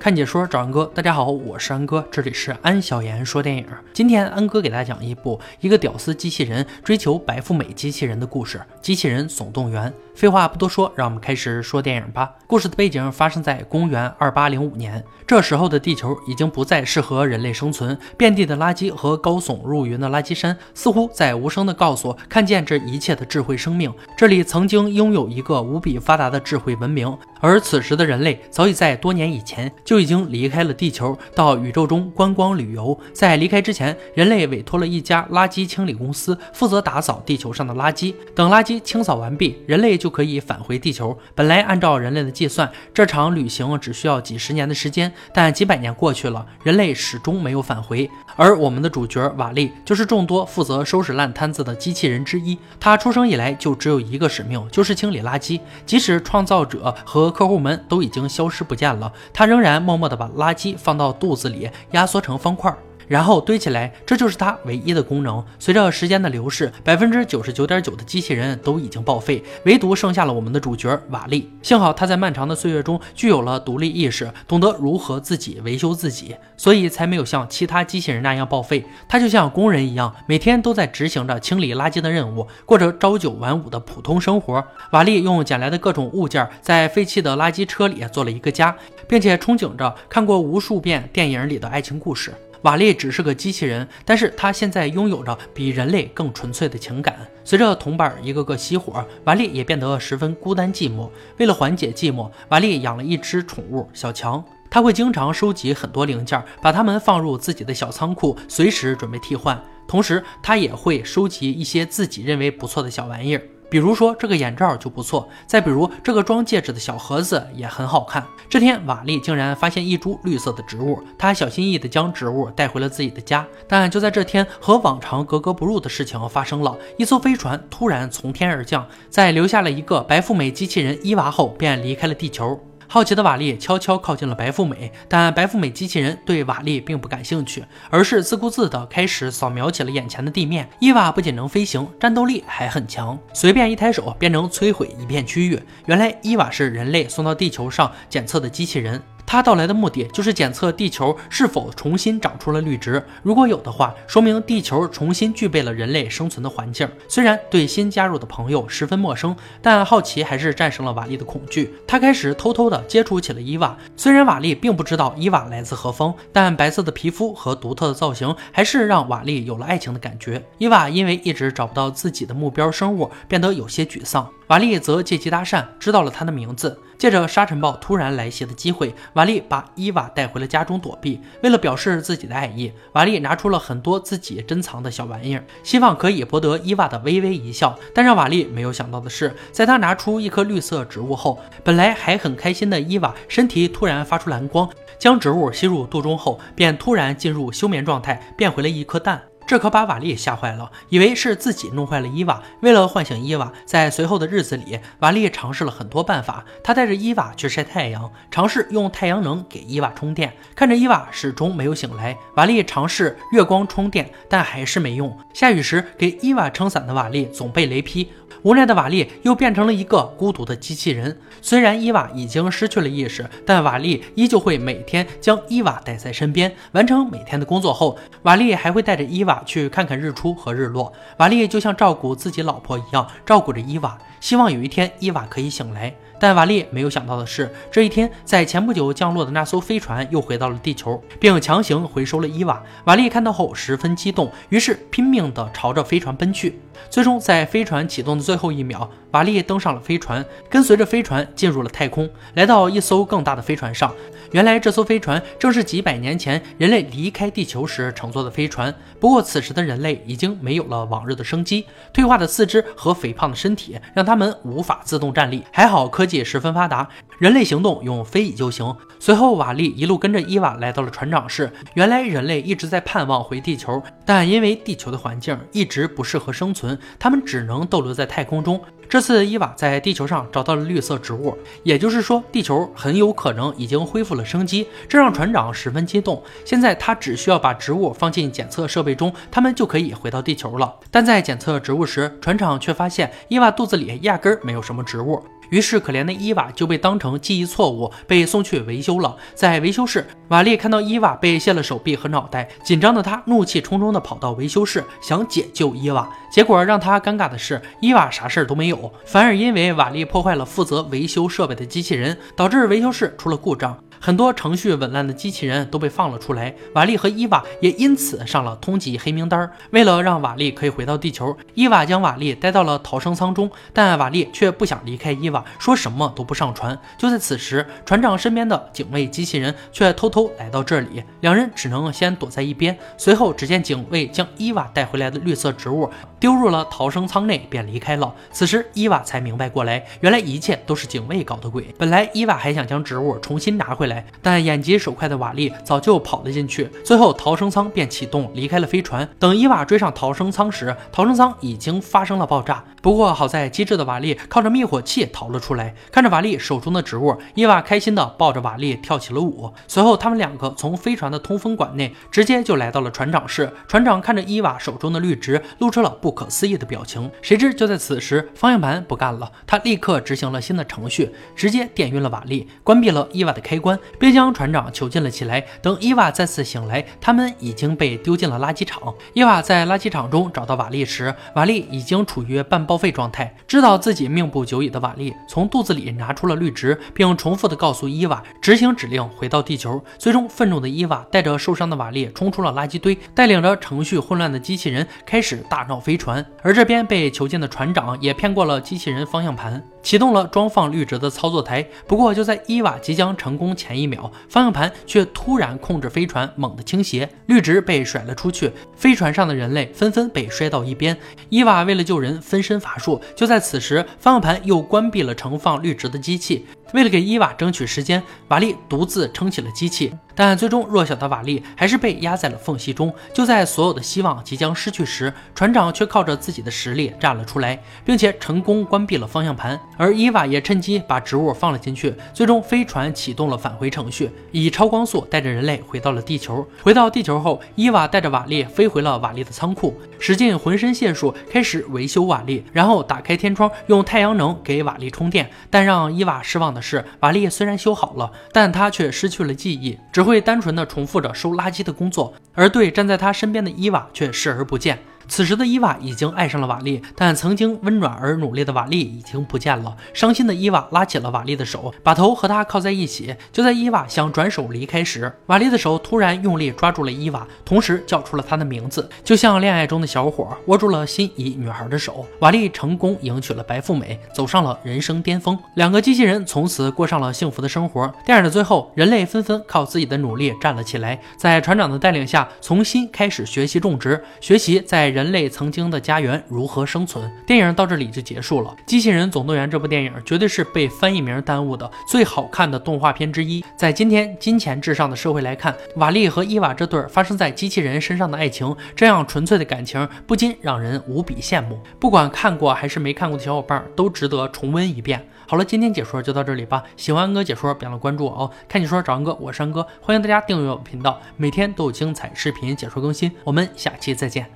看解说找安哥，大家好，我是安哥，这里是安小言说电影。今天安哥给大家讲一部一个屌丝机器人追求白富美机器人的故事，《机器人总动员》。废话不多说，让我们开始说电影吧。故事的背景发生在公元二八零五年，这时候的地球已经不再适合人类生存，遍地的垃圾和高耸入云的垃圾山，似乎在无声的告诉看见这一切的智慧生命，这里曾经拥有一个无比发达的智慧文明。而此时的人类早已在多年以前就已经离开了地球，到宇宙中观光旅游。在离开之前，人类委托了一家垃圾清理公司负责打扫地球上的垃圾。等垃圾清扫完毕，人类就。可以返回地球。本来按照人类的计算，这场旅行只需要几十年的时间，但几百年过去了，人类始终没有返回。而我们的主角瓦利就是众多负责收拾烂摊子的机器人之一。他出生以来就只有一个使命，就是清理垃圾。即使创造者和客户们都已经消失不见了，他仍然默默地把垃圾放到肚子里，压缩成方块。然后堆起来，这就是它唯一的功能。随着时间的流逝，百分之九十九点九的机器人都已经报废，唯独剩下了我们的主角瓦力。幸好他在漫长的岁月中具有了独立意识，懂得如何自己维修自己，所以才没有像其他机器人那样报废。他就像工人一样，每天都在执行着清理垃圾的任务，过着朝九晚五的普通生活。瓦力用捡来的各种物件，在废弃的垃圾车里做了一个家，并且憧憬着看过无数遍电影里的爱情故事。瓦力只是个机器人，但是他现在拥有着比人类更纯粹的情感。随着同伴一个个熄火，瓦力也变得十分孤单寂寞。为了缓解寂寞，瓦力养了一只宠物小强，他会经常收集很多零件，把它们放入自己的小仓库，随时准备替换。同时，他也会收集一些自己认为不错的小玩意儿。比如说这个眼罩就不错，再比如这个装戒指的小盒子也很好看。这天，瓦力竟然发现一株绿色的植物，他小心翼翼地将植物带回了自己的家。但就在这天，和往常格格不入的事情发生了：一艘飞船突然从天而降，在留下了一个白富美机器人伊娃后，便离开了地球。好奇的瓦力悄悄靠近了白富美，但白富美机器人对瓦力并不感兴趣，而是自顾自地开始扫描起了眼前的地面。伊娃不仅能飞行，战斗力还很强，随便一抬手便能摧毁一片区域。原来伊娃是人类送到地球上检测的机器人。他到来的目的就是检测地球是否重新长出了绿植，如果有的话，说明地球重新具备了人类生存的环境。虽然对新加入的朋友十分陌生，但好奇还是战胜了瓦力的恐惧。他开始偷偷的接触起了伊娃。虽然瓦力并不知道伊娃来自何方，但白色的皮肤和独特的造型还是让瓦力有了爱情的感觉。伊娃因为一直找不到自己的目标生物，变得有些沮丧。瓦力则借机搭讪，知道了他的名字。借着沙尘暴突然来袭的机会，瓦力把伊娃带回了家中躲避。为了表示自己的爱意，瓦力拿出了很多自己珍藏的小玩意儿，希望可以博得伊娃的微微一笑。但让瓦力没有想到的是，在他拿出一颗绿色植物后，本来还很开心的伊娃身体突然发出蓝光，将植物吸入肚中后，便突然进入休眠状态，变回了一颗蛋。这可把瓦力吓坏了，以为是自己弄坏了伊娃。为了唤醒伊娃，在随后的日子里，瓦力尝试了很多办法。他带着伊娃去晒太阳，尝试用太阳能给伊娃充电。看着伊娃始终没有醒来，瓦力尝试月光充电，但还是没用。下雨时给伊娃撑伞的瓦力总被雷劈。无奈的瓦力又变成了一个孤独的机器人。虽然伊娃已经失去了意识，但瓦力依旧会每天将伊娃带在身边。完成每天的工作后，瓦力还会带着伊娃去看看日出和日落。瓦力就像照顾自己老婆一样照顾着伊娃，希望有一天伊娃可以醒来。但瓦力没有想到的是，这一天在前不久降落的那艘飞船又回到了地球，并强行回收了伊娃。瓦力看到后十分激动，于是拼命地朝着飞船奔去。最终，在飞船启动的最后一秒，瓦力登上了飞船，跟随着飞船进入了太空，来到一艘更大的飞船上。原来，这艘飞船正是几百年前人类离开地球时乘坐的飞船。不过，此时的人类已经没有了往日的生机，退化的四肢和肥胖的身体让他们无法自动站立。还好，科技十分发达，人类行动用飞椅就行。随后，瓦力一路跟着伊娃来到了船长室。原来，人类一直在盼望回地球，但因为地球的环境一直不适合生存，他们只能逗留在太空中。这次伊娃在地球上找到了绿色植物，也就是说，地球很有可能已经恢复了生机，这让船长十分激动。现在他只需要把植物放进检测设备中，他们就可以回到地球了。但在检测植物时，船长却发现伊娃肚子里压根儿没有什么植物。于是，可怜的伊娃就被当成记忆错误被送去维修了。在维修室，瓦利看到伊娃被卸了手臂和脑袋，紧张的他怒气冲冲地跑到维修室，想解救伊娃。结果让他尴尬的是，伊娃啥事儿都没有，反而因为瓦力破坏了负责维修设备的机器人，导致维修室出了故障。很多程序紊乱的机器人都被放了出来，瓦利和伊娃也因此上了通缉黑名单。为了让瓦利可以回到地球，伊娃将瓦利带到了逃生舱中，但瓦利却不想离开伊娃，说什么都不上船。就在此时，船长身边的警卫机器人却偷偷来到这里，两人只能先躲在一边。随后，只见警卫将伊娃带回来的绿色植物丢入了逃生舱内，便离开了。此时，伊娃才明白过来，原来一切都是警卫搞的鬼。本来，伊娃还想将植物重新拿回。来，来但眼疾手快的瓦利早就跑了进去，最后逃生舱便启动，离开了飞船。等伊娃追上逃生舱时，逃生舱已经发生了爆炸。不过好在机智的瓦利靠着灭火器逃了出来。看着瓦利手中的植物，伊娃开心的抱着瓦利跳起了舞。随后，他们两个从飞船的通风管内直接就来到了船长室。船长看着伊娃手中的绿植，露出了不可思议的表情。谁知就在此时，方向盘不干了，他立刻执行了新的程序，直接电晕了瓦利，关闭了伊娃的开关。并将船长囚禁了起来。等伊娃再次醒来，他们已经被丢进了垃圾场。伊娃在垃圾场中找到瓦力时，瓦力已经处于半报废状态。知道自己命不久矣的瓦力，从肚子里拿出了绿植，并重复的告诉伊娃执行指令，回到地球。最终，愤怒的伊娃带着受伤的瓦力冲出了垃圾堆，带领着程序混乱的机器人开始大闹飞船。而这边被囚禁的船长也骗过了机器人方向盘。启动了装放绿植的操作台，不过就在伊娃即将成功前前一秒，方向盘却突然控制飞船猛地倾斜，绿植被甩了出去，飞船上的人类纷纷被摔到一边。伊娃为了救人，分身乏术。就在此时，方向盘又关闭了盛放绿植的机器。为了给伊娃争取时间，瓦力独自撑起了机器，但最终弱小的瓦力还是被压在了缝隙中。就在所有的希望即将失去时，船长却靠着自己的实力站了出来，并且成功关闭了方向盘。而伊娃也趁机把植物放了进去。最终，飞船启动了返回程序，以超光速带着人类回到了地球。回到地球后，伊娃带着瓦力飞回了瓦力的仓库，使尽浑身解数开始维修瓦力，然后打开天窗，用太阳能给瓦力充电。但让伊娃失望的。是瓦力虽然修好了，但他却失去了记忆，只会单纯的重复着收垃圾的工作，而对站在他身边的伊娃却视而不见。此时的伊娃已经爱上了瓦利，但曾经温暖而努力的瓦利已经不见了。伤心的伊娃拉起了瓦利的手，把头和他靠在一起。就在伊娃想转手离开时，瓦利的手突然用力抓住了伊娃，同时叫出了她的名字，就像恋爱中的小伙握住了心仪女孩的手。瓦利成功迎娶了白富美，走上了人生巅峰。两个机器人从此过上了幸福的生活。电影的最后，人类纷纷靠自己的努力站了起来，在船长的带领下，重新开始学习种植，学习在。人人类曾经的家园如何生存？电影到这里就结束了。《机器人总动员》这部电影绝对是被翻译名耽误的最好看的动画片之一。在今天金钱至上的社会来看，瓦力和伊娃这对发生在机器人身上的爱情，这样纯粹的感情不禁让人无比羡慕。不管看过还是没看过的小伙伴，都值得重温一遍。好了，今天解说就到这里吧。喜欢安哥解说，别忘了关注我哦。看解说找安哥，我是安哥，欢迎大家订阅我的频道，每天都有精彩视频解说更新。我们下期再见。